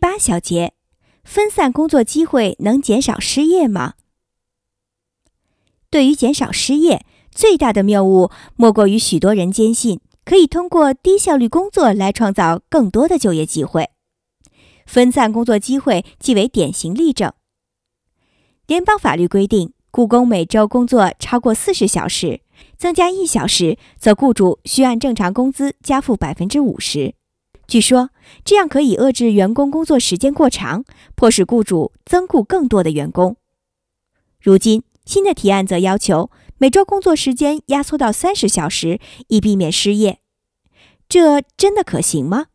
八小节，分散工作机会能减少失业吗？对于减少失业，最大的谬误莫过于许多人坚信可以通过低效率工作来创造更多的就业机会。分散工作机会即为典型例证。联邦法律规定，雇工每周工作超过四十小时，增加一小时，则雇主需按正常工资加付百分之五十。据说这样可以遏制员工工作时间过长，迫使雇主增雇更多的员工。如今，新的提案则要求每周工作时间压缩到三十小时，以避免失业。这真的可行吗？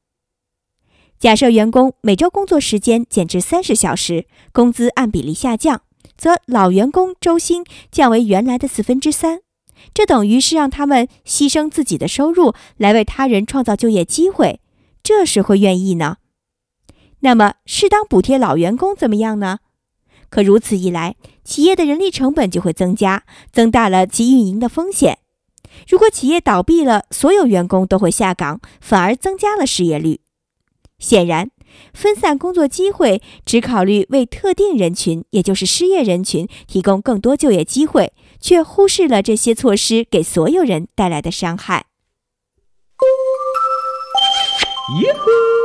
假设员工每周工作时间减至三十小时，工资按比例下降，则老员工周薪降为原来的四分之三。这等于是让他们牺牲自己的收入来为他人创造就业机会。这时会愿意呢？那么适当补贴老员工怎么样呢？可如此一来，企业的人力成本就会增加，增大了其运营的风险。如果企业倒闭了，所有员工都会下岗，反而增加了失业率。显然，分散工作机会只考虑为特定人群，也就是失业人群提供更多就业机会，却忽视了这些措施给所有人带来的伤害。咦?